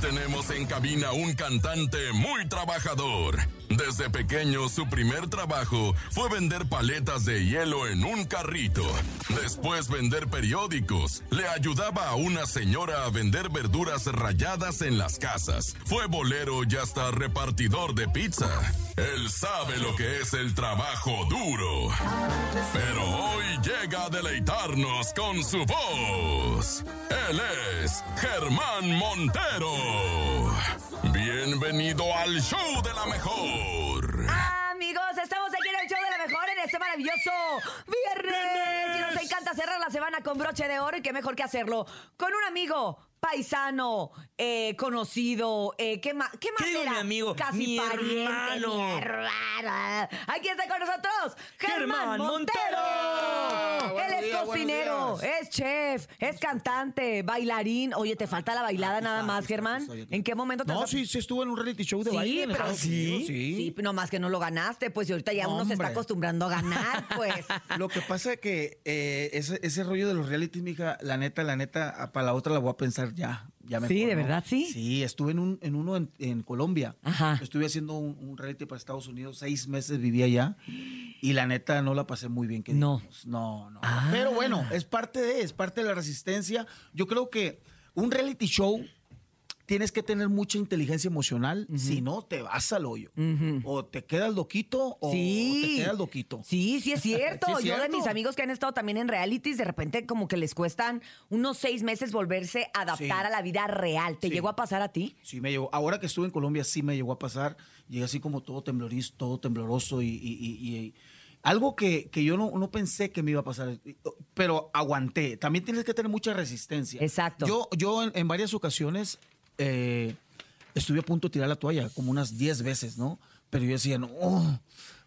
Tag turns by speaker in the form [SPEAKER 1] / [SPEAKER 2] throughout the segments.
[SPEAKER 1] tenemos en cabina un cantante muy trabajador. Desde pequeño su primer trabajo fue vender paletas de hielo en un carrito. Después vender periódicos. Le ayudaba a una señora a vender verduras rayadas en las casas. Fue bolero y hasta repartidor de pizza. Él sabe lo que es el trabajo duro. Pero hoy llega a deleitarnos con su voz. Él es Germán Montero. Bienvenido al show de la mejor.
[SPEAKER 2] Amigos, estamos aquí en el show de la mejor en este maravilloso viernes. Y nos encanta cerrar la semana con broche de oro y qué mejor que hacerlo con un amigo paisano, eh, conocido, eh, ¿qué más? ¿Qué más
[SPEAKER 3] ¿Qué digo,
[SPEAKER 2] era?
[SPEAKER 3] mi amigo?
[SPEAKER 2] Casi
[SPEAKER 3] Mi
[SPEAKER 2] pariente,
[SPEAKER 3] hermano.
[SPEAKER 2] mi. Aquí está con nosotros Germán
[SPEAKER 3] Germán
[SPEAKER 2] Montero.
[SPEAKER 3] Montero.
[SPEAKER 2] Él es cocinero, es chef, es cantante, bailarín. Oye, ¿te falta la bailada nada
[SPEAKER 4] está,
[SPEAKER 2] más, Germán? ¿En qué momento te
[SPEAKER 4] No,
[SPEAKER 2] has-
[SPEAKER 4] sí, sí estuvo en un reality show de
[SPEAKER 2] Sí,
[SPEAKER 4] baile. en
[SPEAKER 2] pero-
[SPEAKER 4] Estados
[SPEAKER 3] ¿sí?
[SPEAKER 4] Unidos, sí.
[SPEAKER 2] Sí, no más que no lo ganaste, pues y ahorita ya uno se está
[SPEAKER 4] Hombre.
[SPEAKER 2] acostumbrando a ganar, pues.
[SPEAKER 4] Lo que pasa es que eh, ese, ese rollo de los reality, mija, la neta, la neta, para la otra la voy a pensar ya. Ya
[SPEAKER 2] Sí, ¿de verdad, sí?
[SPEAKER 4] Sí, estuve en, un, en uno en, en Colombia.
[SPEAKER 2] Ajá.
[SPEAKER 4] Estuve haciendo un, un reality para Estados Unidos, seis meses vivía allá y la neta no la pasé muy bien. Que
[SPEAKER 2] No.
[SPEAKER 4] digamos. No, no.
[SPEAKER 2] Ah.
[SPEAKER 4] Pero bueno, es parte de, es parte de la resistencia. Yo creo que un reality show tienes que tener mucha inteligencia emocional, si no te vas al hoyo. O te quedas loquito o
[SPEAKER 2] Sí.
[SPEAKER 4] te quedas loquito.
[SPEAKER 2] Sí, sí es cierto.
[SPEAKER 4] Sí es
[SPEAKER 2] Yo de mis amigos que han estado también en realities, de repente como que les cuestan unos seis meses volverse a adaptar
[SPEAKER 4] Sí.
[SPEAKER 2] a la vida real. ¿Te llegó a pasar a ti?
[SPEAKER 4] Sí, me llegó. Ahora que estuve en Colombia, sí me llegó a pasar. Llegué así como todo temblorizo, todo tembloroso y, y- y- y- algo que, que yo no, no pensé que me iba a pasar, pero aguanté. También tienes que tener mucha resistencia.
[SPEAKER 2] Exacto.
[SPEAKER 4] Yo, yo en, en varias ocasiones eh, estuve a punto de tirar la toalla, como unas 10 veces, ¿no? Pero yo decía, no,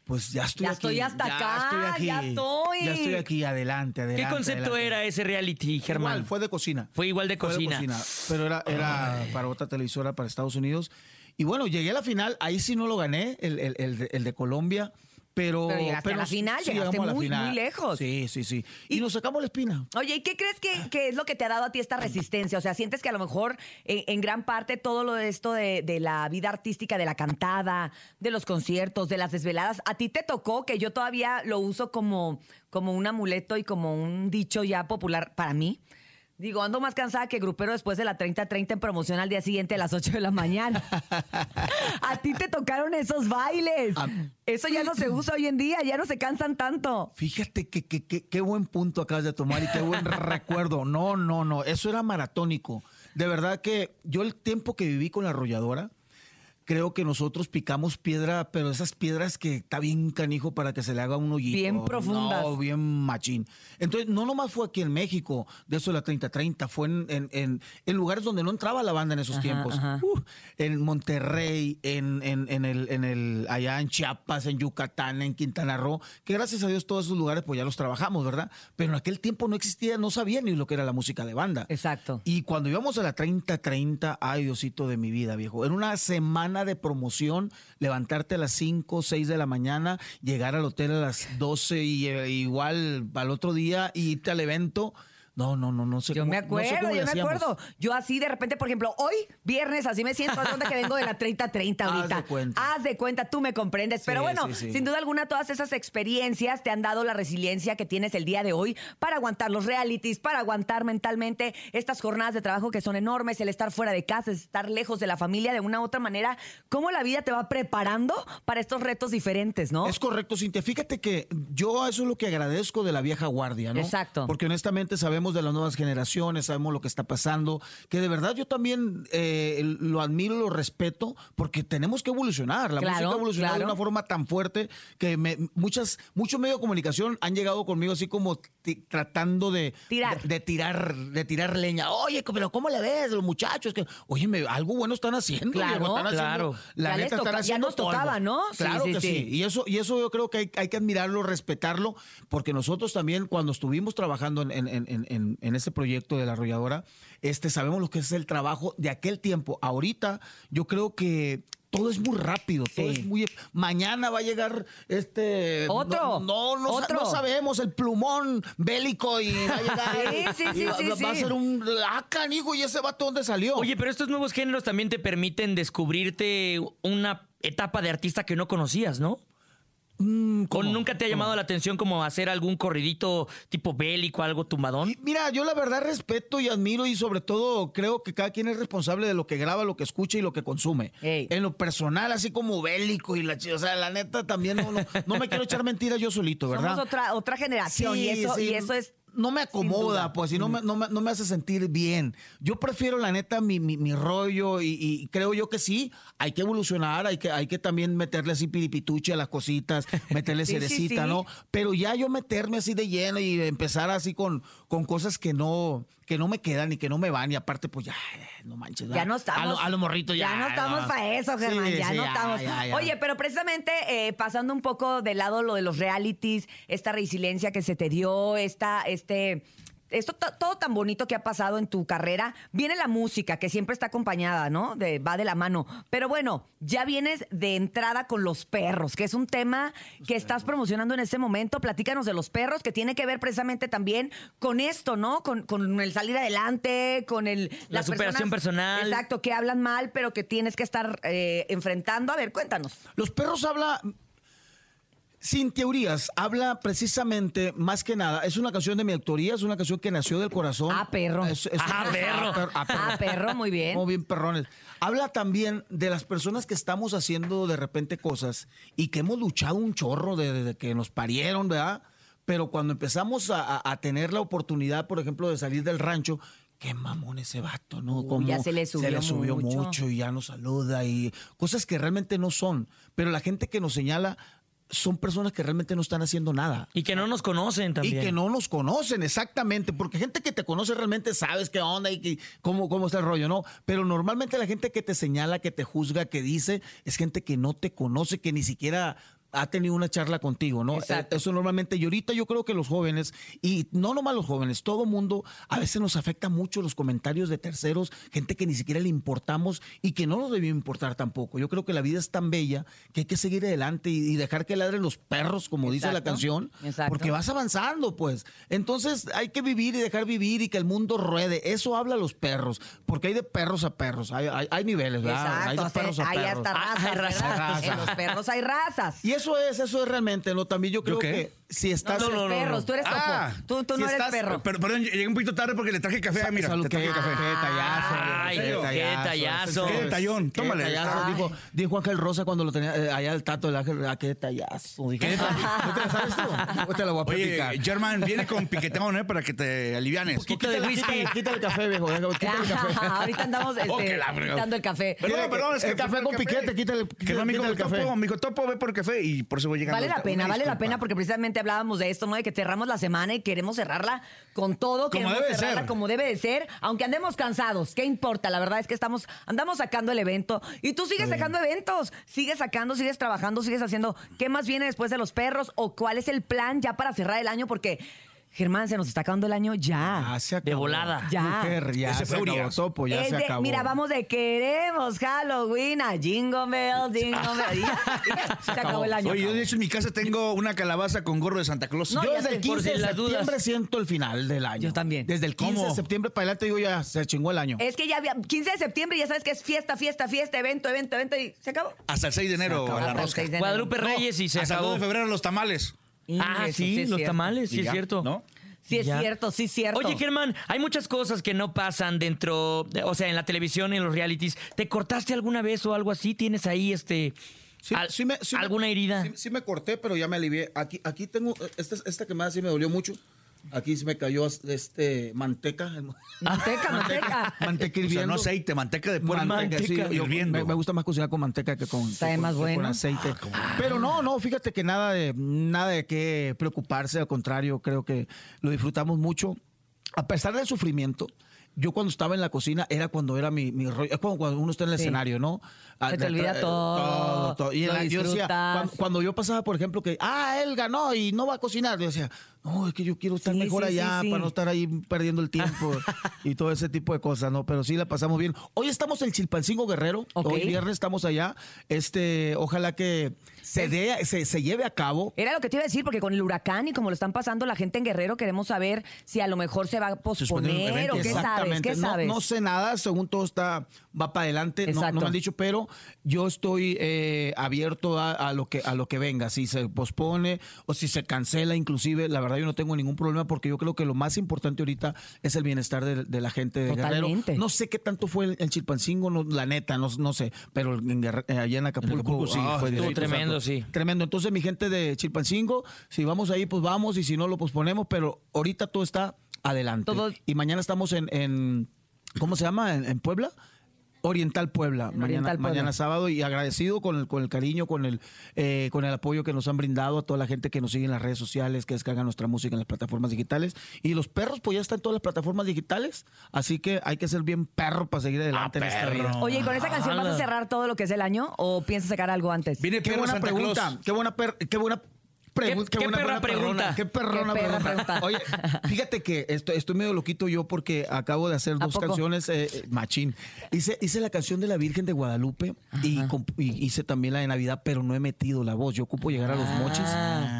[SPEAKER 4] pues ya estoy
[SPEAKER 2] Ya
[SPEAKER 4] aquí.
[SPEAKER 2] estoy hasta acá, ya estoy.
[SPEAKER 4] Ya estoy aquí, adelante,
[SPEAKER 3] ¿Qué
[SPEAKER 4] adelante.
[SPEAKER 3] concepto
[SPEAKER 4] adelante.
[SPEAKER 3] era ese reality, Germán?
[SPEAKER 4] Igual, fue de cocina.
[SPEAKER 3] Fue igual de
[SPEAKER 4] Fue
[SPEAKER 3] cocina.
[SPEAKER 4] pero era, era para otra televisora, para Estados Unidos. Y bueno, llegué a la final, ahí sí no lo gané, el, el- el de- el de Colombia. Pero,
[SPEAKER 2] Pero llegaste a la final, llegaste muy,
[SPEAKER 4] final.
[SPEAKER 2] muy lejos.
[SPEAKER 4] Sí, sí, sí. Y, nos sacamos la espina.
[SPEAKER 2] Oye, ¿y qué crees que, que es lo que te ha dado a ti esta resistencia? O sea, sientes que a lo mejor en, en gran parte todo lo de esto de, de la vida artística, de la cantada, de los conciertos, de las desveladas, a ti te tocó que yo todavía lo uso como, como un amuleto y como un dicho ya popular para mí. Digo, ando más cansada que grupero después de la 30-30 en promoción al día siguiente a las 8 de la mañana. a ti te tocaron esos bailes.
[SPEAKER 4] A-
[SPEAKER 2] Eso ya no se usa hoy en día, ya no se cansan tanto.
[SPEAKER 4] Fíjate que, que- que- qué buen punto acabas de tomar y qué buen recuerdo. No, no, no. Eso era maratónico. De verdad que yo el tiempo que viví con la arrolladora, creo que nosotros picamos piedra, pero esas piedras que está bien canijo para que se le haga un hoyito.
[SPEAKER 2] Bien profundas.
[SPEAKER 4] No, bien machín. Entonces, no nomás fue aquí en México, de eso de la 30-30, fue en, en- en- en lugares donde no entraba la banda en esos
[SPEAKER 2] Ajá,
[SPEAKER 4] tiempos.
[SPEAKER 2] ajá.
[SPEAKER 4] Uh, en Monterrey, en, en- en el, en el, allá en Chiapas, en Yucatán, en Quintana Roo, que gracias a Dios todos esos lugares pues ya los trabajamos, ¿verdad? Pero en aquel tiempo no existía, no sabía ni lo que era la música de banda.
[SPEAKER 2] Exacto.
[SPEAKER 4] Y cuando íbamos a la 30-30, ay Diosito de mi vida, viejo, era una semana de promoción, levantarte a las 5, 6 de la mañana, llegar al hotel a las 12 y eh, igual al otro día y irte al evento. No, no, no, no sé.
[SPEAKER 2] Yo
[SPEAKER 4] cómo-
[SPEAKER 2] me
[SPEAKER 4] no sé
[SPEAKER 2] acuerdo,
[SPEAKER 4] cómo
[SPEAKER 2] yo me
[SPEAKER 4] hacíamos.
[SPEAKER 2] acuerdo. Yo así de repente, por ejemplo, hoy, viernes, así me siento, haz de que vengo de la 30-30
[SPEAKER 4] Haz
[SPEAKER 2] ahorita.
[SPEAKER 4] de cuenta.
[SPEAKER 2] Haz de cuenta, tú me comprendes. Pero bueno,
[SPEAKER 4] sí, sí.
[SPEAKER 2] sin duda alguna, todas esas experiencias te han dado la resiliencia que tienes el día de hoy para aguantar los realities, para aguantar mentalmente estas jornadas de trabajo que son enormes, el estar fuera de casa, estar lejos de la familia de una u otra manera. ¿Cómo la vida te va preparando para estos retos diferentes, no?
[SPEAKER 4] Es correcto, Cintia. Fíjate que yo eso es lo que agradezco de la vieja guardia, ¿no?
[SPEAKER 2] Exacto.
[SPEAKER 4] Porque honestamente sabemos de las nuevas generaciones, sabemos lo que está pasando, que de verdad yo también eh, lo admiro, lo respeto, porque tenemos que evolucionar. La
[SPEAKER 2] Claro,
[SPEAKER 4] música ha evolucionado
[SPEAKER 2] claro.
[SPEAKER 4] de una forma tan fuerte que me- muchas, muchos medios de comunicación han llegado conmigo así como tratando de
[SPEAKER 2] Tirar.
[SPEAKER 4] De, de tirar, de tirar leña. Oye, pero ¿cómo le ves los muchachos? Que, oye, me- algo bueno están haciendo.
[SPEAKER 2] Claro,
[SPEAKER 4] están haciendo-
[SPEAKER 3] claro.
[SPEAKER 4] la
[SPEAKER 2] Ya
[SPEAKER 4] neta, están
[SPEAKER 2] ya
[SPEAKER 4] haciendo
[SPEAKER 2] nos
[SPEAKER 4] polvo.
[SPEAKER 2] tocaba, ¿no? Sí,
[SPEAKER 4] Claro
[SPEAKER 2] sí,
[SPEAKER 4] que
[SPEAKER 2] sí.
[SPEAKER 4] sí. Y eso, y eso yo creo que hay, hay que admirarlo, respetarlo, porque nosotros también cuando estuvimos trabajando en, en, en, en, en este proyecto de la arrolladora, este, sabemos lo que es el trabajo de aquel tiempo. Ahorita yo creo que todo es muy rápido, todo es muy mañana va a llegar este
[SPEAKER 2] Otro,
[SPEAKER 4] no no, no
[SPEAKER 2] otro.
[SPEAKER 4] no sabemos el plumón bélico y va a llegar
[SPEAKER 2] Sí, sí,
[SPEAKER 4] y
[SPEAKER 2] sí,
[SPEAKER 4] va,
[SPEAKER 2] sí,
[SPEAKER 4] va a ser un ah canijo y ese vato dónde salió
[SPEAKER 3] Oye, pero estos nuevos géneros también te permiten descubrirte una etapa de artista que no conocías, ¿no?
[SPEAKER 4] Mm,
[SPEAKER 3] ¿O
[SPEAKER 4] ¿cómo?
[SPEAKER 3] nunca te ha llamado la atención como hacer algún corridito tipo bélico, algo tumbadón?
[SPEAKER 4] Mira, yo la verdad respeto y admiro y sobre todo creo que cada quien es responsable de lo que graba, lo que escucha y lo que consume.
[SPEAKER 2] Ey.
[SPEAKER 4] En lo personal, así como bélico y la o sea, la neta también no, no, no me quiero echar mentiras yo solito, ¿verdad?
[SPEAKER 2] Somos otra, otra generación y, eso,
[SPEAKER 4] sí,
[SPEAKER 2] y eso es.
[SPEAKER 4] No me acomoda, pues, y no me, no, me, no me hace sentir bien. Yo prefiero, la neta, mi, mi, mi rollo y, y creo yo que sí, hay que evolucionar, hay que, hay que también meterle así piripituche a las cositas, meterle
[SPEAKER 2] Sí,
[SPEAKER 4] cerecita,
[SPEAKER 2] sí.
[SPEAKER 4] ¿no? Pero ya yo meterme así de lleno y empezar así con, con cosas que no, que no me quedan y que no me van, y aparte, pues ya, no manches.
[SPEAKER 2] Ya
[SPEAKER 4] ¿verdad?
[SPEAKER 2] no estamos.
[SPEAKER 4] A lo, a lo morrito ya.
[SPEAKER 2] Ya no estamos para eso, Germán. Ya no estamos.
[SPEAKER 4] ya, ya.
[SPEAKER 2] Oye, pero precisamente eh, pasando un poco de lado lo de los realities, esta resiliencia que se te dio, esta, este. Esto to- todo tan bonito que ha pasado en tu carrera, viene la música que siempre está acompañada, ¿no? De, va de la mano. Pero bueno, ya vienes de entrada con los perros, que es un tema que estás promocionando en este momento. Platícanos de los perros, que tiene que ver precisamente también con esto, ¿no? Con, con el salir adelante, con el
[SPEAKER 3] La
[SPEAKER 2] las
[SPEAKER 3] superación personal.
[SPEAKER 2] Exacto, que hablan mal, pero que tienes que estar eh, enfrentando. A ver, cuéntanos.
[SPEAKER 4] Los perros habla, sin teorías, habla precisamente, más que nada, es una canción de mi autoría, es una canción que nació del corazón.
[SPEAKER 2] Ah, perro.
[SPEAKER 4] Es- es-
[SPEAKER 3] Ah,
[SPEAKER 4] es-
[SPEAKER 3] perro.
[SPEAKER 4] per- ah,
[SPEAKER 2] Ah, perro, muy bien.
[SPEAKER 4] Muy bien, perrones. Habla también de las personas que estamos haciendo de repente cosas y que hemos luchado un chorro de- desde que nos parieron, ¿verdad? Pero cuando empezamos a, a- a tener la oportunidad, por ejemplo, de salir del rancho, qué mamón ese vato, ¿no? Como
[SPEAKER 2] ya se le subió
[SPEAKER 4] subió
[SPEAKER 2] mucho.
[SPEAKER 4] mucho y ya nos saluda y cosas que realmente no son. Pero la gente que nos señala son personas que realmente no están haciendo nada.
[SPEAKER 3] Y que no nos conocen también.
[SPEAKER 4] Y que no nos conocen, exactamente, porque gente que te conoce realmente sabes qué onda y que- cómo, cómo está el rollo, ¿no? Pero normalmente la gente que te señala, que te juzga, que dice, es gente que no te conoce, que ni siquiera ha tenido una charla contigo, ¿no?
[SPEAKER 2] Exacto.
[SPEAKER 4] Eh, Eso normalmente, y ahorita yo creo que los jóvenes, y no nomás los jóvenes, todo mundo, a veces nos afecta mucho los comentarios de terceros, gente que ni siquiera le importamos y que no nos debió importar tampoco. Yo creo que la vida es tan bella que hay que seguir adelante y, dejar que ladren los perros, como dice la canción,
[SPEAKER 2] Exacto.
[SPEAKER 4] porque vas avanzando, pues. Entonces hay que vivir y dejar vivir y que el mundo ruede. Eso habla los perros, porque hay de perros a perros, hay, hay- hay niveles, ¿verdad? hay de perros a
[SPEAKER 2] hay
[SPEAKER 4] perros.
[SPEAKER 2] hasta
[SPEAKER 3] Ah,
[SPEAKER 2] razas.
[SPEAKER 3] hay razas,
[SPEAKER 2] ¿verdad?
[SPEAKER 4] razas.
[SPEAKER 2] En los perros hay razas.
[SPEAKER 4] Y eso es, eso es realmente, ¿no? También yo creo
[SPEAKER 5] qué?
[SPEAKER 4] que si estás...
[SPEAKER 2] no, los perros, tú eres topo.
[SPEAKER 5] Ah,
[SPEAKER 2] tú tú
[SPEAKER 4] si
[SPEAKER 2] no eres
[SPEAKER 4] estás-
[SPEAKER 2] perro.
[SPEAKER 5] Pero, perdón, llegué un poquito tarde porque le traje café. Mira,
[SPEAKER 4] Salud,
[SPEAKER 5] te traje
[SPEAKER 4] qué-
[SPEAKER 5] café.
[SPEAKER 4] qué detallazo,
[SPEAKER 3] Ay,
[SPEAKER 4] qué
[SPEAKER 3] qué detallazo.
[SPEAKER 5] Qué detallón,
[SPEAKER 4] Qué
[SPEAKER 5] tómale.
[SPEAKER 4] detallazo, dijo, dijo Ángel Rosa cuando lo tenía eh, allá el tato del Ángel, ah, qué detallazo. Dije, ¿No te la sabes tú? ¿O te la voy a
[SPEAKER 5] Oye? German, viene con piquetón, ¿eh? Para que te alivianes.
[SPEAKER 3] poquito de whisky.
[SPEAKER 4] Quita, quita el café, viejo. Quita el café.
[SPEAKER 2] Ahorita andamos este,
[SPEAKER 5] Oh,
[SPEAKER 2] quitando el café.
[SPEAKER 5] Perdón, perdón, es que
[SPEAKER 4] el café con piquete, quítale- quítale el café.
[SPEAKER 5] Topo, me dijo, Topo, ve por café y por eso voy llegando.
[SPEAKER 2] Vale la pena, vale la pena porque precisamente hablábamos de esto, ¿no? De que cerramos la semana y queremos cerrarla con todo,
[SPEAKER 5] Como
[SPEAKER 2] queremos
[SPEAKER 5] debe de
[SPEAKER 2] cerrarla
[SPEAKER 5] ser.
[SPEAKER 2] como debe de ser, aunque andemos cansados, ¿qué importa? La verdad es que estamos andamos sacando el evento y tú sigues sacando eventos, sigues sacando, sigues trabajando, sigues haciendo. ¿Qué más viene después de los perros o cuál es el plan ya para cerrar el año? Porque Germán, se nos está acabando el año ya.
[SPEAKER 4] Ah, se acabó.
[SPEAKER 3] De volada.
[SPEAKER 2] Ya.
[SPEAKER 4] Mujer, ya
[SPEAKER 5] Ese
[SPEAKER 4] se
[SPEAKER 5] fue
[SPEAKER 4] acabó. Topo, ya
[SPEAKER 2] Es
[SPEAKER 4] se
[SPEAKER 2] de-
[SPEAKER 4] acabó.
[SPEAKER 2] mira, vamos de queremos Halloween a Jingle Bell, Jingle Bell. Ya, se acabó el año.
[SPEAKER 5] Oye, yo de hecho en mi casa tengo una calabaza con gorro de Santa Claus.
[SPEAKER 2] No,
[SPEAKER 4] Yo
[SPEAKER 2] ya
[SPEAKER 4] desde el
[SPEAKER 3] por
[SPEAKER 4] 15 de
[SPEAKER 3] dudas.
[SPEAKER 4] septiembre siento el final del año.
[SPEAKER 2] Yo también.
[SPEAKER 4] Desde el 15 de septiembre para adelante digo ya se chingó el año.
[SPEAKER 2] Es que ya había 15 de septiembre y ya sabes que es fiesta, fiesta, fiesta, evento, evento, evento y se acabó.
[SPEAKER 5] Hasta el 6 de enero
[SPEAKER 4] acabó.
[SPEAKER 5] la
[SPEAKER 2] Hasta el
[SPEAKER 5] rosca.
[SPEAKER 2] 6 de enero.
[SPEAKER 3] Guadalupe
[SPEAKER 5] No,
[SPEAKER 3] Reyes y se
[SPEAKER 5] hasta el 2
[SPEAKER 3] acabó.
[SPEAKER 5] de febrero los tamales.
[SPEAKER 3] Ah,
[SPEAKER 2] Eso
[SPEAKER 3] sí,
[SPEAKER 2] es
[SPEAKER 3] los
[SPEAKER 2] cierto.
[SPEAKER 3] tamales, sí es cierto.
[SPEAKER 5] ¿no?
[SPEAKER 2] Sí es
[SPEAKER 3] Ya.
[SPEAKER 2] cierto, sí es cierto.
[SPEAKER 3] Oye, Germán, hay muchas cosas que no pasan dentro, de- o sea, en la televisión y en los realities. ¿Te cortaste alguna vez o algo así? ¿Tienes ahí este
[SPEAKER 4] Sí,
[SPEAKER 3] al-
[SPEAKER 4] sí me- sí me-
[SPEAKER 3] alguna herida?
[SPEAKER 4] Sí, sí me corté, pero ya me alivié. Aquí, aquí tengo, esta, esta quemada sí me dolió mucho. Aquí sí me cayó este manteca.
[SPEAKER 2] Manteca, manteca.
[SPEAKER 4] Manteca
[SPEAKER 5] O sea,
[SPEAKER 4] hirviendo.
[SPEAKER 5] no aceite, manteca de puerco.
[SPEAKER 4] Manteca, sí,
[SPEAKER 5] hirviendo.
[SPEAKER 4] me, me gusta más cocinar con manteca que con,
[SPEAKER 2] Sabe
[SPEAKER 4] que con-
[SPEAKER 2] más
[SPEAKER 4] que
[SPEAKER 2] bueno.
[SPEAKER 4] con aceite. Pero no, no, fíjate que nada de nada de qué preocuparse, al contrario, creo que lo disfrutamos mucho. A pesar del sufrimiento, yo cuando estaba en la cocina era cuando era mi, mi rollo. Es como cuando uno está en el
[SPEAKER 2] Sí.
[SPEAKER 4] escenario, ¿no? Ah,
[SPEAKER 2] Se te olvida
[SPEAKER 4] eh,
[SPEAKER 2] todo,
[SPEAKER 4] todo. Y la- yo decía, cuando, cuando yo pasaba, por ejemplo, que, ah, él ganó y no va a cocinar, yo decía, no, es que yo quiero estar
[SPEAKER 2] Sí,
[SPEAKER 4] mejor
[SPEAKER 2] sí,
[SPEAKER 4] allá para no estar ahí perdiendo el tiempo y todo ese tipo de cosas, ¿no? Pero sí la pasamos bien. Hoy estamos en Chilpancingo Guerrero. Hoy viernes estamos allá. Este, ojalá que se, dé, se, se lleve a cabo.
[SPEAKER 2] Era lo que te iba a decir, porque con el huracán y como lo están pasando la gente en Guerrero, queremos saber si a lo mejor se va a posponer o qué sabes,
[SPEAKER 4] Exactamente.
[SPEAKER 2] qué
[SPEAKER 4] No-
[SPEAKER 2] sabes.
[SPEAKER 4] No, sé nada, según todo está, va para adelante. No, no me han dicho, pero yo estoy eh, abierto a, a lo que, a lo que venga. Si se pospone o si se cancela, inclusive, la verdad yo no tengo ningún problema porque yo creo que lo más importante ahorita es el bienestar de, de la gente de
[SPEAKER 2] Totalmente.
[SPEAKER 4] Guerrero. No sé qué tanto fue el, el Chilpancingo, no, la neta, no, no sé, pero en allá en Acapulco,
[SPEAKER 5] Acapulco sí,
[SPEAKER 4] ah,
[SPEAKER 5] fue
[SPEAKER 3] estuvo
[SPEAKER 4] directo,
[SPEAKER 3] tremendo, sí.
[SPEAKER 4] Tremendo. Entonces, mi gente de Chilpancingo, si vamos ahí, pues vamos, y si no, lo posponemos, pero ahorita todo está adelante.
[SPEAKER 2] Todo-
[SPEAKER 4] Y mañana estamos en, en ¿cómo se llama? ¿En, en Puebla? Oriental Puebla,
[SPEAKER 2] En
[SPEAKER 4] mañana,
[SPEAKER 2] Oriental Puebla.
[SPEAKER 4] mañana sábado y agradecido con el, con el cariño, con el, eh, con el apoyo que nos han brindado a toda la gente que nos sigue en las redes sociales, que descargan nuestra música en las plataformas digitales. Y los perros, pues ya están en todas las plataformas digitales, así que hay que ser bien perro para seguir adelante en esta
[SPEAKER 5] perro.
[SPEAKER 4] vida.
[SPEAKER 2] Oye, ¿y con esa canción vas a cerrar todo lo que es el año o piensas sacar algo antes?
[SPEAKER 5] Viene
[SPEAKER 4] Qué buena
[SPEAKER 5] Santa
[SPEAKER 4] pregunta,
[SPEAKER 5] Claus.
[SPEAKER 4] qué buena, per- qué buena pregunta.
[SPEAKER 3] ¿Qué- qué
[SPEAKER 4] buena,
[SPEAKER 3] perra pregunta?
[SPEAKER 4] Qué perrona
[SPEAKER 2] Qué perra
[SPEAKER 4] pregunta.
[SPEAKER 2] pregunta.
[SPEAKER 4] Oye, fíjate que estoy, estoy medio loquito yo porque acabo de hacer
[SPEAKER 2] ¿A
[SPEAKER 4] dos canciones, eh, eh, machín. Hice, hice la canción de la Virgen de Guadalupe y, y hice también la de Navidad, pero no he metido la voz. Yo ocupo llegar a los mochis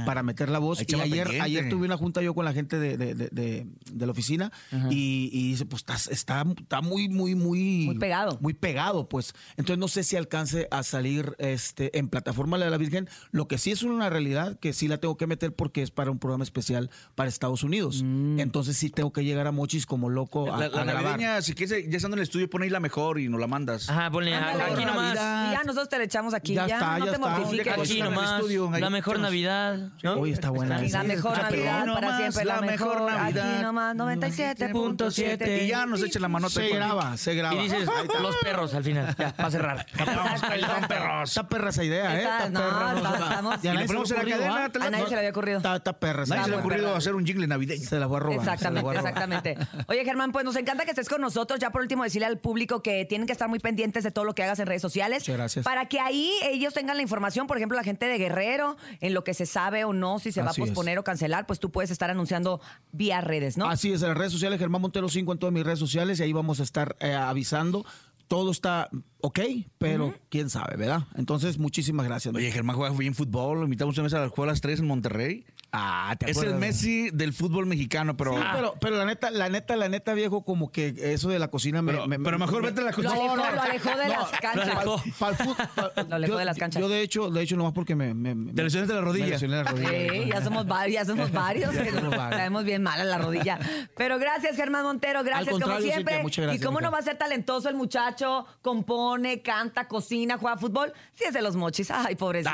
[SPEAKER 4] para meter la voz.
[SPEAKER 5] Ahí
[SPEAKER 4] Y ayer,
[SPEAKER 5] pendiente.
[SPEAKER 4] ayer tuve una junta yo con la gente de, de- de- de- de la oficina y, y dice, pues está, está, está muy, muy, muy...
[SPEAKER 2] Muy pegado.
[SPEAKER 4] Muy pegado, pues. Entonces no sé si alcance a salir este en plataforma la de la Virgen. Lo que sí es una realidad que sí la tengo que meter porque es para un programa especial para Estados Unidos. Entonces sí tengo que llegar a Mochis como loco a,
[SPEAKER 5] La,
[SPEAKER 4] a
[SPEAKER 5] la
[SPEAKER 4] grabar.
[SPEAKER 5] si quieres, ya estando en el estudio, pon ahí la mejor y nos la mandas.
[SPEAKER 3] Ajá, ponle
[SPEAKER 2] Ándale,
[SPEAKER 3] aquí nomás.
[SPEAKER 2] Navidad. Y ya nosotros te le echamos aquí. Ya,
[SPEAKER 4] Ya está,
[SPEAKER 2] no
[SPEAKER 4] ya
[SPEAKER 2] te
[SPEAKER 4] está.
[SPEAKER 2] mortifiques.
[SPEAKER 5] Aquí
[SPEAKER 3] nomás.
[SPEAKER 5] estudio,
[SPEAKER 3] La mejor. Navidad. ¿no?
[SPEAKER 4] Oye, está buena.
[SPEAKER 2] La mejor Navidad para
[SPEAKER 5] nomás
[SPEAKER 2] siempre, la
[SPEAKER 5] la mejor. Navidad.
[SPEAKER 2] Aquí nomás, 97.7.
[SPEAKER 5] Y ya nos echa la manota.
[SPEAKER 4] Se graba, se graba.
[SPEAKER 3] Y dices, los perros al final. Ya, para cerrar.
[SPEAKER 2] Exacto, exacto.
[SPEAKER 4] Está perra esa idea, ¿eh?
[SPEAKER 2] Está- no,
[SPEAKER 4] perra. Y
[SPEAKER 5] le ponemos en la cadena,
[SPEAKER 4] ¿ah?
[SPEAKER 5] la-
[SPEAKER 2] A nadie se le había ocurrido.
[SPEAKER 4] Está, está perra.
[SPEAKER 5] Nadie se le ha ocurrido hacer un jingle navideño.
[SPEAKER 4] Se la voy a robar. se la
[SPEAKER 2] Exactamente,
[SPEAKER 4] voy a robar.
[SPEAKER 2] exactamente. Oye, Germán, pues nos encanta que estés con nosotros. Ya por último, decirle al público que tienen que estar muy pendientes de todo lo que hagas en redes sociales.
[SPEAKER 4] Muchas gracias.
[SPEAKER 2] Para que ahí ellos tengan la información, por ejemplo, la gente de Guerrero, en lo que se sabe o no, si se va
[SPEAKER 4] Así
[SPEAKER 2] a
[SPEAKER 4] es.
[SPEAKER 2] posponer o cancelar, pues tú puedes estar anunciando vía redes, ¿no?
[SPEAKER 4] Así es, en las redes sociales, Germán Montero 5 en todas mis redes sociales y ahí vamos a estar eh, avisando. Todo está ok, pero quién sabe, ¿verdad? Entonces, muchísimas gracias.
[SPEAKER 5] Oye, Germán juega bien fútbol. Lo invitamos una vez a la escuela a las 3 en Monterrey.
[SPEAKER 4] Ah, ¿te
[SPEAKER 5] Es el? Messi del fútbol mexicano, pero.
[SPEAKER 4] Sí, pero, pero la neta, la neta, la neta, viejo, como que eso de la cocina me.
[SPEAKER 5] Pero-
[SPEAKER 4] me-
[SPEAKER 5] pero
[SPEAKER 4] me-
[SPEAKER 5] mejor
[SPEAKER 4] me-
[SPEAKER 5] vete a la
[SPEAKER 2] lo
[SPEAKER 5] cocina.
[SPEAKER 2] alejó,
[SPEAKER 4] no,
[SPEAKER 2] lo alejó de
[SPEAKER 4] no,
[SPEAKER 2] las canchas.
[SPEAKER 3] lo
[SPEAKER 4] fut- pa-
[SPEAKER 2] Lo alejó
[SPEAKER 4] yo-
[SPEAKER 2] de las canchas.
[SPEAKER 4] Yo, de hecho, de hecho, nomás porque me. me, me-
[SPEAKER 5] Te lesionaste la rodilla.
[SPEAKER 4] me lesioné la rodilla.
[SPEAKER 2] Sí, ya somos varios, ya somos varios. que
[SPEAKER 4] somos varios.
[SPEAKER 2] Traemos bien mal a la rodilla. Pero gracias, Germán Montero, gracias como siempre.
[SPEAKER 4] Muchas gracias,
[SPEAKER 2] y cómo no va a ser talentoso el muchacho, compone, canta, cocina, juega fútbol, si es de los mochis. Ay, pobrecito.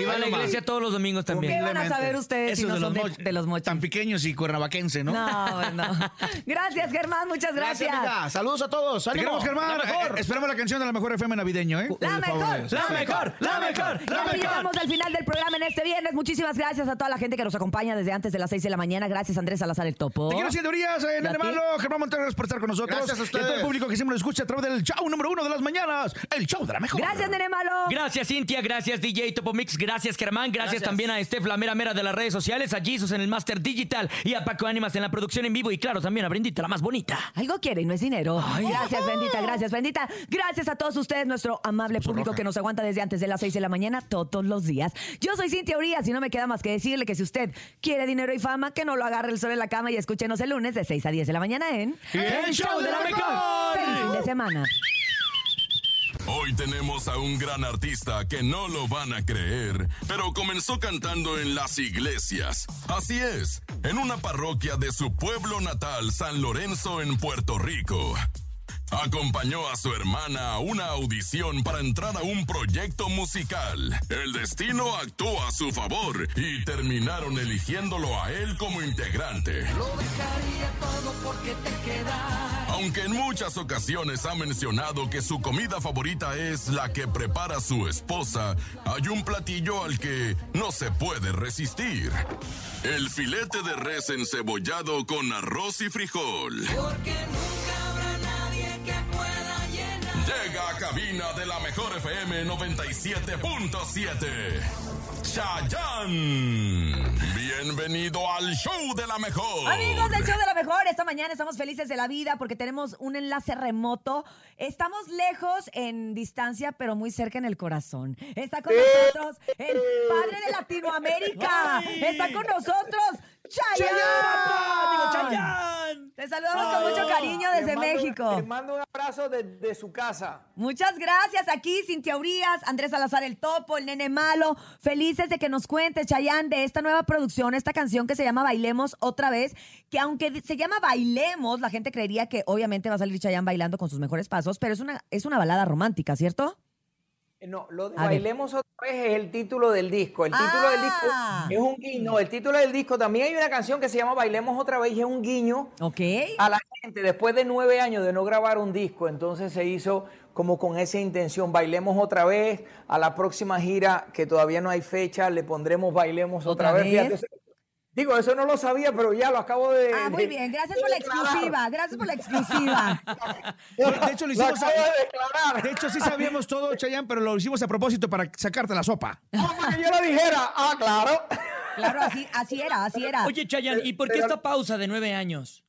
[SPEAKER 3] Iba a la iglesia todos los domingos
[SPEAKER 2] ¿Qué
[SPEAKER 3] también.
[SPEAKER 2] van a saber ustedes si no
[SPEAKER 5] de
[SPEAKER 2] son
[SPEAKER 5] los,
[SPEAKER 2] de,
[SPEAKER 5] moch-
[SPEAKER 2] de los mochis?
[SPEAKER 5] Tan pequeños y cuernavaquense, ¿no?
[SPEAKER 2] No, bueno. Gracias, Germán, muchas gracias.
[SPEAKER 4] amiga. Saludos a todos.
[SPEAKER 5] Te
[SPEAKER 4] ánimo.
[SPEAKER 5] queremos, Germán.
[SPEAKER 4] La mejor.
[SPEAKER 5] Eh, esperamos la canción de la mejor FM navideño, ¿eh?
[SPEAKER 2] La mejor,
[SPEAKER 4] favor.
[SPEAKER 3] La mejor, la mejor,
[SPEAKER 2] Y
[SPEAKER 3] la mejor.
[SPEAKER 2] llegamos al final del programa en este viernes. Muchísimas gracias a toda la gente que nos acompaña desde antes de las 6 de la mañana. Gracias, Andrés Salazar el Topo.
[SPEAKER 5] Te quiero, señorías, eh,
[SPEAKER 2] ¿Y a
[SPEAKER 5] Nene
[SPEAKER 2] ti?
[SPEAKER 5] Malo, Germán Montero, gracias por estar con nosotros.
[SPEAKER 4] Gracias a
[SPEAKER 5] Y a todo el
[SPEAKER 4] ustedes.
[SPEAKER 5] público que siempre nos escucha a través del show número uno de las mañanas, el show de la mejor.
[SPEAKER 2] Gracias, Nene Malo.
[SPEAKER 3] Gracias, Cintia. Gracias, DJ Topo Mix. Gracias, Germán. Gracias, también a Steph, la mera mera de las redes sociales, a Jesus en el Master Digital y a Paco Ánimas en la producción en vivo. Y claro, también a Brindita, la más bonita.
[SPEAKER 2] Algo quiere y no es dinero. gracias, bendita, gracias, bendita. Gracias a todos ustedes, nuestro amable público que nos aguanta desde antes de las 6 de la mañana todos los días. Yo soy Cintia Urias y no me queda más que decirle que si usted quiere dinero y fama, que no lo agarre el sol en la cama y escúchenos el lunes de 6 a 10 de la mañana en
[SPEAKER 3] ¡El show de la mejor!
[SPEAKER 2] Feliz fin de semana.
[SPEAKER 1] Hoy tenemos a un gran artista que no lo van a creer, pero comenzó cantando en las iglesias. Así es, en una parroquia de su pueblo natal, San Lorenzo, en Puerto Rico. Acompañó a su hermana a una audición para entrar a un proyecto musical. El destino actuó a su favor y terminaron eligiéndolo a él como integrante. Aunque en muchas ocasiones ha mencionado que su comida favorita es la que prepara su esposa, hay un platillo al que no se puede resistir. El filete de res encebollado con arroz y frijol.
[SPEAKER 6] Porque nunca habrá nadie que pueda llenar.
[SPEAKER 1] Llega a cabina de la mejor FM 97.7. Chayanne. Bienvenido al show de la mejor.
[SPEAKER 2] Amigos del show de la mejor, esta mañana estamos felices de la vida porque tenemos un enlace remoto. Estamos lejos en distancia, pero muy cerca en el corazón. Está con nosotros el padre de Latinoamérica. Está con nosotros Chayanne. Te saludamos con mucho cariño desde
[SPEAKER 6] mando-
[SPEAKER 2] México.
[SPEAKER 6] Le mando un abrazo desde su casa.
[SPEAKER 2] Muchas gracias. Aquí Cintia Urias, Andrés Salazar el Topo, el Nene Malo. Felices de que nos cuentes, Chayanne, de esta nueva producción, esta canción que se llama Bailemos otra vez. Que aunque se llama Bailemos, la gente creería que obviamente va a salir Chayanne bailando con sus mejores pasos, pero es una, es una balada romántica, ¿cierto?
[SPEAKER 6] Eh, No, lo de
[SPEAKER 2] A ver.
[SPEAKER 6] Bailemos otra vez es el título del disco. El título del disco
[SPEAKER 2] Ah.
[SPEAKER 6] es un guiño. El título del disco también hay una canción que se llama Bailemos otra vez y es un guiño
[SPEAKER 2] Ok.
[SPEAKER 6] a la gente después de nueve años de no grabar un disco. Entonces se hizo como con esa intención. Bailemos otra vez. A la próxima gira, que todavía no hay fecha, le pondremos Bailemos otra,
[SPEAKER 2] ¿Otra
[SPEAKER 6] vez.
[SPEAKER 2] vez?
[SPEAKER 6] Fíjate, digo, eso no lo sabía, pero ya lo acabo de.
[SPEAKER 2] Ah, muy bien. Gracias por la exclusiva. Gracias por la exclusiva.
[SPEAKER 5] De hecho, lo hicimos
[SPEAKER 6] acabo de declarar.
[SPEAKER 5] De hecho, sí sabíamos todo, Chayanne, pero lo hicimos a propósito para sacarte la sopa.
[SPEAKER 6] Ah, para que yo lo dijera. Ah, claro.
[SPEAKER 2] Claro, así, así era, así era.
[SPEAKER 3] Oye, Chayanne, ¿y por qué esta pausa de nueve años?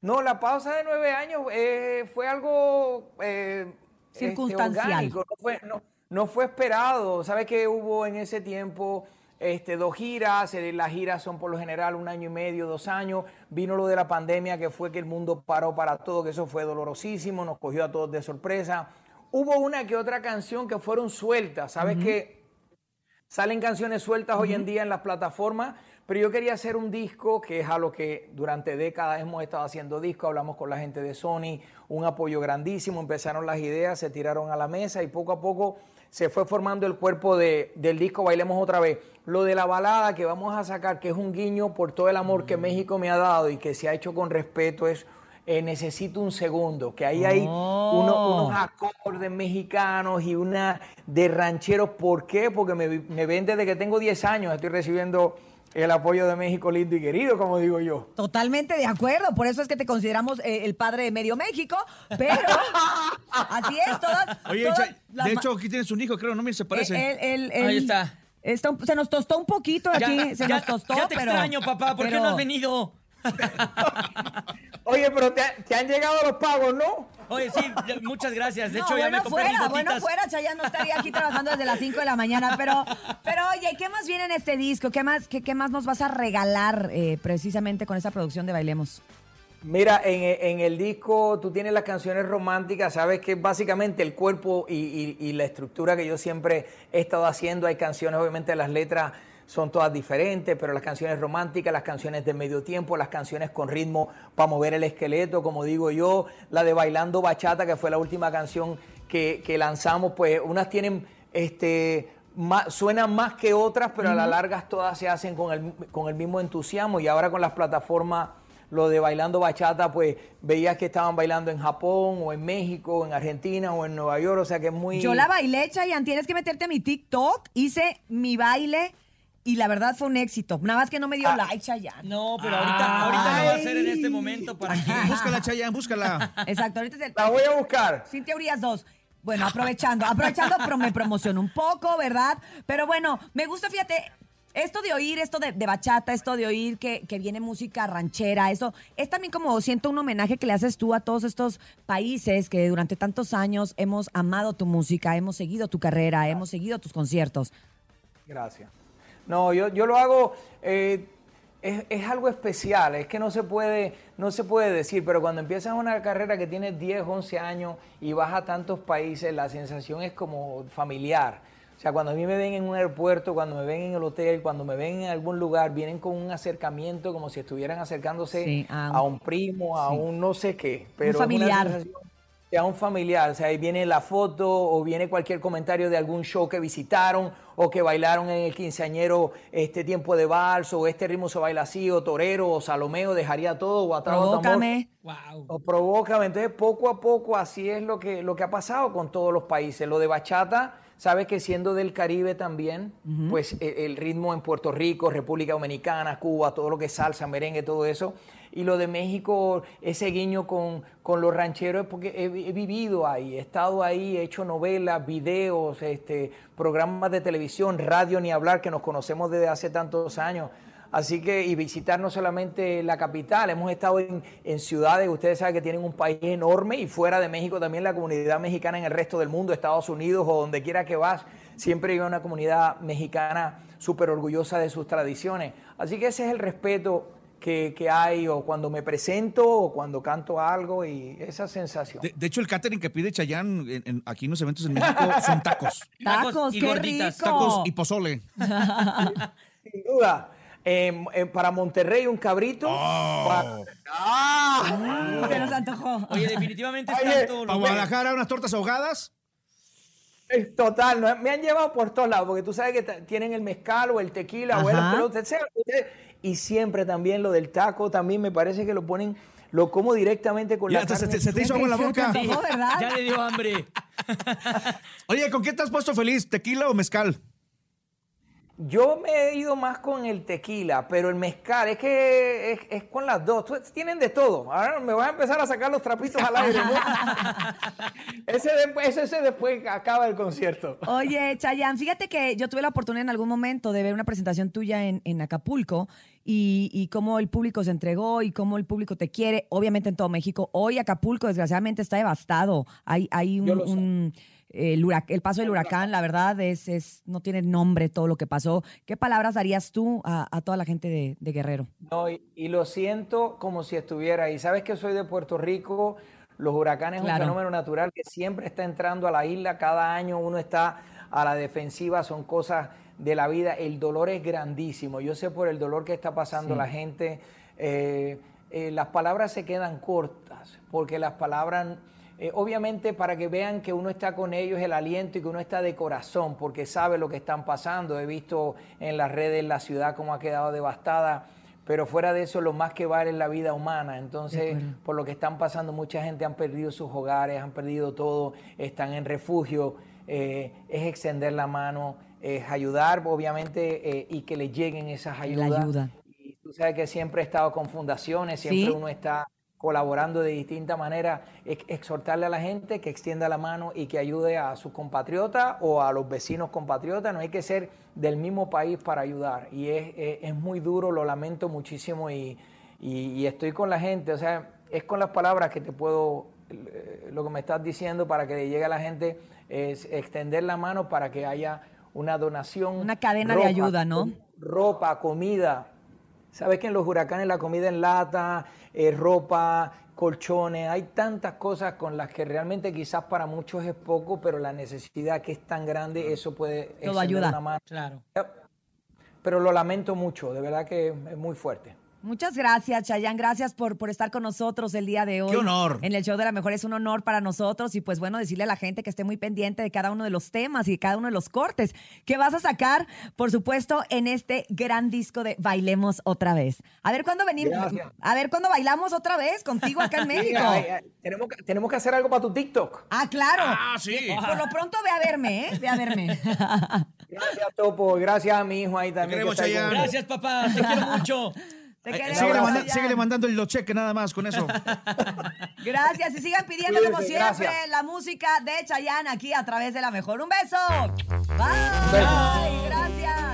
[SPEAKER 6] No, la pausa de nueve años eh, fue algo eh, este,
[SPEAKER 2] Circunstancial.
[SPEAKER 6] orgánico, no fue, no, no fue esperado. ¿Sabes que hubo en ese tiempo este, dos giras? eh, las giras son por lo general un año y medio, dos años. Vino lo de la pandemia, que fue que el mundo paró para todo, que eso fue dolorosísimo, nos cogió a todos de sorpresa. Hubo una que otra canción que fueron sueltas. ¿Sabes que Salen canciones sueltas hoy en día en las plataformas, pero yo quería hacer un disco que es a lo que durante décadas hemos estado haciendo disco, hablamos con la gente de Sony, un apoyo grandísimo, empezaron las ideas, se tiraron a la mesa y poco a poco se fue formando el cuerpo de- del disco Bailemos otra vez. Lo de la balada que vamos a sacar, que es un guiño por todo el amor que México me ha dado y que se ha hecho con respeto, es eh, Necesito un segundo, que ahí hay uno- unos acordes mexicanos y una de rancheros. ¿Por qué? Porque me, me ven desde que tengo 10 años, estoy recibiendo el apoyo de México lindo y querido, como digo yo.
[SPEAKER 2] Totalmente de acuerdo, por eso es que te consideramos eh, el padre de medio México, pero así es, todas.
[SPEAKER 5] Oye,
[SPEAKER 2] todas
[SPEAKER 5] Chay-
[SPEAKER 2] las
[SPEAKER 5] de hecho, aquí tienes un hijo, creo, no me se parece.
[SPEAKER 2] Eh,
[SPEAKER 3] Ahí está.
[SPEAKER 2] se nos tostó un poquito aquí,
[SPEAKER 3] Ya,
[SPEAKER 2] se
[SPEAKER 3] ya-
[SPEAKER 2] nos tostó,
[SPEAKER 3] ya te
[SPEAKER 2] pero-
[SPEAKER 3] extraño, papá. ¿Por qué no has venido?
[SPEAKER 6] Oye, pero te, te han llegado los pagos, ¿no?
[SPEAKER 3] Oye, sí, ya- muchas gracias. De
[SPEAKER 2] no,
[SPEAKER 3] hecho, ya
[SPEAKER 2] bueno
[SPEAKER 3] me compré
[SPEAKER 2] fuera,
[SPEAKER 3] mis
[SPEAKER 2] bueno fuera, Chayanne no estaría aquí trabajando desde las 5 de la mañana, pero, pero oye, ¿qué más viene en este disco? ¿Qué más, qué, qué más nos vas a regalar eh, precisamente con esta producción de Bailemos?
[SPEAKER 6] Mira, en, en el disco tú tienes las canciones románticas, sabes que básicamente el cuerpo y, y- y la estructura que yo siempre he estado haciendo, hay canciones, obviamente las letras son todas diferentes, pero las canciones románticas, las canciones de medio tiempo, las canciones con ritmo para mover el esqueleto, como digo yo, la de Bailando Bachata, que fue la última canción que, que lanzamos, pues unas tienen, este, más- suenan más que otras, pero a la larga todas se hacen con el, con el mismo entusiasmo. Y ahora con las plataformas lo de bailando bachata, pues veías que estaban bailando en Japón o en México, en Argentina o en Nueva York, o sea que es muy...
[SPEAKER 2] Yo la bailé, Chayanne, tienes que meterte a mi TikTok, hice mi baile y la verdad fue un éxito. Nada más que no me dio like, Chayanne.
[SPEAKER 3] No, pero ahorita, ahorita lo va a hacer en este momento para que...
[SPEAKER 5] Búscala, Chayanne, búscala.
[SPEAKER 2] Exacto, ahorita es el...
[SPEAKER 6] La voy a buscar.
[SPEAKER 2] Cintia Urias 2. Bueno, aprovechando, aprovechando, pero me promociono un poco, ¿verdad? Pero bueno, me gusta, fíjate, esto de oír, esto de, de bachata, esto de oír que, que viene música ranchera, eso es también como siento un homenaje que le haces tú a todos estos países que durante tantos años hemos amado tu música, hemos seguido tu carrera, hemos seguido tus conciertos.
[SPEAKER 6] Gracias. No, yo, yo lo hago, eh, es, es algo especial, es que no se, puede, no se puede decir, pero cuando empiezas una carrera que tienes 10, 11 años y vas a tantos países, la sensación es como familiar. O sea, cuando a mí me ven en un aeropuerto, cuando me ven en el hotel, cuando me ven en algún lugar, vienen con un acercamiento como si estuvieran acercándose
[SPEAKER 2] Sí, a un-
[SPEAKER 6] a un primo, a
[SPEAKER 2] sí.
[SPEAKER 6] un no sé qué. Pero es una
[SPEAKER 2] familiar.
[SPEAKER 6] A un familiar, o sea, ahí viene la foto o viene cualquier comentario de algún show que visitaron o que bailaron en el quinceañero este tiempo de vals o este ritmo se baila así o torero o salomeo dejaría todo o atrás
[SPEAKER 2] Provócame.
[SPEAKER 3] Wow.
[SPEAKER 6] o provócame. Entonces, poco a poco, así es lo que, lo que ha pasado con todos los países. Lo de bachata, sabes que siendo del Caribe también, pues e- el, ritmo en Puerto Rico, República Dominicana, Cuba, todo lo que es salsa, merengue, todo eso. Y lo de México, ese guiño con, con los rancheros, porque he, he vivido ahí, he estado ahí, he hecho novelas, videos, este, programas de televisión, radio, ni hablar, que nos conocemos desde hace tantos años. Así que, y visitar no solamente la capital, hemos estado en, en, ciudades, ustedes saben que tienen un país enorme y fuera de México también la comunidad mexicana en el resto del mundo, Estados Unidos o donde quiera que vas, siempre hay una comunidad mexicana súper orgullosa de sus tradiciones. Así que ese es el respeto que, que, hay o cuando me presento o cuando canto algo y esa sensación.
[SPEAKER 5] De, de hecho, el catering que pide en, en, aquí en los eventos en México son tacos.
[SPEAKER 2] Tacos,
[SPEAKER 3] y
[SPEAKER 2] qué
[SPEAKER 3] gorditas.
[SPEAKER 2] rico.
[SPEAKER 5] Tacos y pozole.
[SPEAKER 6] Sin duda. Eh, eh, para Monterrey un cabrito.
[SPEAKER 5] Oh.
[SPEAKER 6] Para- ¡Ah!
[SPEAKER 2] Se nos antojó.
[SPEAKER 3] Oye, definitivamente es
[SPEAKER 6] Oye,
[SPEAKER 3] tanto
[SPEAKER 5] Para Guadalajara, unas tortas ahogadas.
[SPEAKER 6] Total, no, me han llevado por todos lados, porque tú sabes que tienen el mezcal o el tequila o el pero usted- y siempre también lo del taco, también me parece que lo ponen, lo como directamente con
[SPEAKER 5] Ya,
[SPEAKER 6] la
[SPEAKER 5] se,
[SPEAKER 6] carne.
[SPEAKER 5] te- se te hizo agua en la
[SPEAKER 2] Se
[SPEAKER 5] boca.
[SPEAKER 3] Ya le dio hambre.
[SPEAKER 5] Oye, ¿con qué te has puesto feliz? ¿Tequila o mezcal?
[SPEAKER 6] Yo me he ido más con el tequila, pero el mezcal es que es, es con las dos. Tú- Tienen de todo. Ahora me voy a empezar a sacar los trapitos al aire. ¿no? ese, después, ese, después acaba el concierto.
[SPEAKER 2] Oye, Chayanne, fíjate que yo tuve la oportunidad en algún momento de ver una presentación tuya en, en Acapulco y, y cómo el público se entregó y cómo el público te quiere, obviamente en todo México. Hoy Acapulco, desgraciadamente, está devastado. Hay, hay un,
[SPEAKER 6] Yo lo sé.
[SPEAKER 2] un- el, paso del huracán, la verdad, es, es no tiene nombre todo lo que pasó. ¿Qué palabras darías tú a, a toda la gente de, de Guerrero?
[SPEAKER 6] No, y, y lo siento como si estuviera ahí. Sabes que soy de Puerto Rico. Los huracanes es
[SPEAKER 2] Claro.
[SPEAKER 6] un fenómeno natural que siempre está entrando a la isla. Cada año uno está a la defensiva. Son cosas de la vida. El dolor es grandísimo. Yo sé por el dolor que está pasando la gente. eh, eh, las palabras se quedan cortas porque las palabras eh, obviamente para que vean que uno está con ellos el aliento y que uno está de corazón porque sabe lo que están pasando. He visto en las redes la ciudad como ha quedado devastada, pero fuera de eso lo más que vale es la vida humana. Entonces, por lo que están pasando, mucha gente han perdido sus hogares, han perdido todo, están en refugio. Eh, es extender la mano, es ayudar, obviamente, eh, y que le lleguen esas
[SPEAKER 2] La
[SPEAKER 6] ayudas.
[SPEAKER 2] ayuda.
[SPEAKER 6] Y tú sabes que siempre he estado con fundaciones, siempre
[SPEAKER 2] Sí.
[SPEAKER 6] uno está colaborando de distinta manera, ex- exhortarle a la gente que extienda la mano y que ayude a sus compatriotas o a los vecinos compatriotas. No hay que ser del mismo país para ayudar. Y es, es- es muy duro, lo lamento muchísimo y, y- y estoy con la gente. O sea, es con las palabras que te puedo, eh, lo que me estás diciendo para que le llegue a la gente, es extender la mano para que haya una donación.
[SPEAKER 2] Una cadena de ayuda, ¿no?
[SPEAKER 6] Ropa, comida, Sabes que en los huracanes la comida en lata, eh, ropa, colchones, hay tantas cosas con las que realmente quizás para muchos es poco, pero la necesidad que es tan grande, eso puede
[SPEAKER 2] Todo ayuda.
[SPEAKER 6] una mano.
[SPEAKER 3] Claro.
[SPEAKER 6] Pero lo lamento mucho, de verdad que es muy fuerte.
[SPEAKER 2] Muchas gracias, Chayanne. Gracias por, por estar con nosotros el día de hoy.
[SPEAKER 5] ¡Qué honor!
[SPEAKER 2] En el show de la mejor es un honor para nosotros. Y pues bueno, decirle a la gente que esté muy pendiente de cada uno de los temas y de cada uno de los cortes que vas a sacar, por supuesto, en este gran disco de Bailemos otra vez. A ver cuándo venimos.
[SPEAKER 6] Gracias.
[SPEAKER 2] A ver cuándo bailamos otra vez contigo acá en México.
[SPEAKER 6] Tenemos, que, tenemos que hacer algo para tu TikTok.
[SPEAKER 2] Ah, claro.
[SPEAKER 5] Ah, sí.
[SPEAKER 2] Por lo pronto ve a verme, ¿eh? Ve a verme.
[SPEAKER 6] Gracias, Topo. Gracias a mi hijo ahí también. que está ahí.
[SPEAKER 3] Gracias, papá. Te quiero mucho.
[SPEAKER 2] Te
[SPEAKER 5] Eh,
[SPEAKER 2] queremos,
[SPEAKER 5] síguele, manda- síguele mandando el cheque nada más con eso.
[SPEAKER 2] Gracias y sigan pidiendo como siempre
[SPEAKER 6] gracias.
[SPEAKER 2] la música de Chayanne aquí a través de la mejor. Un beso. Bye.
[SPEAKER 6] beso.
[SPEAKER 2] Gracias.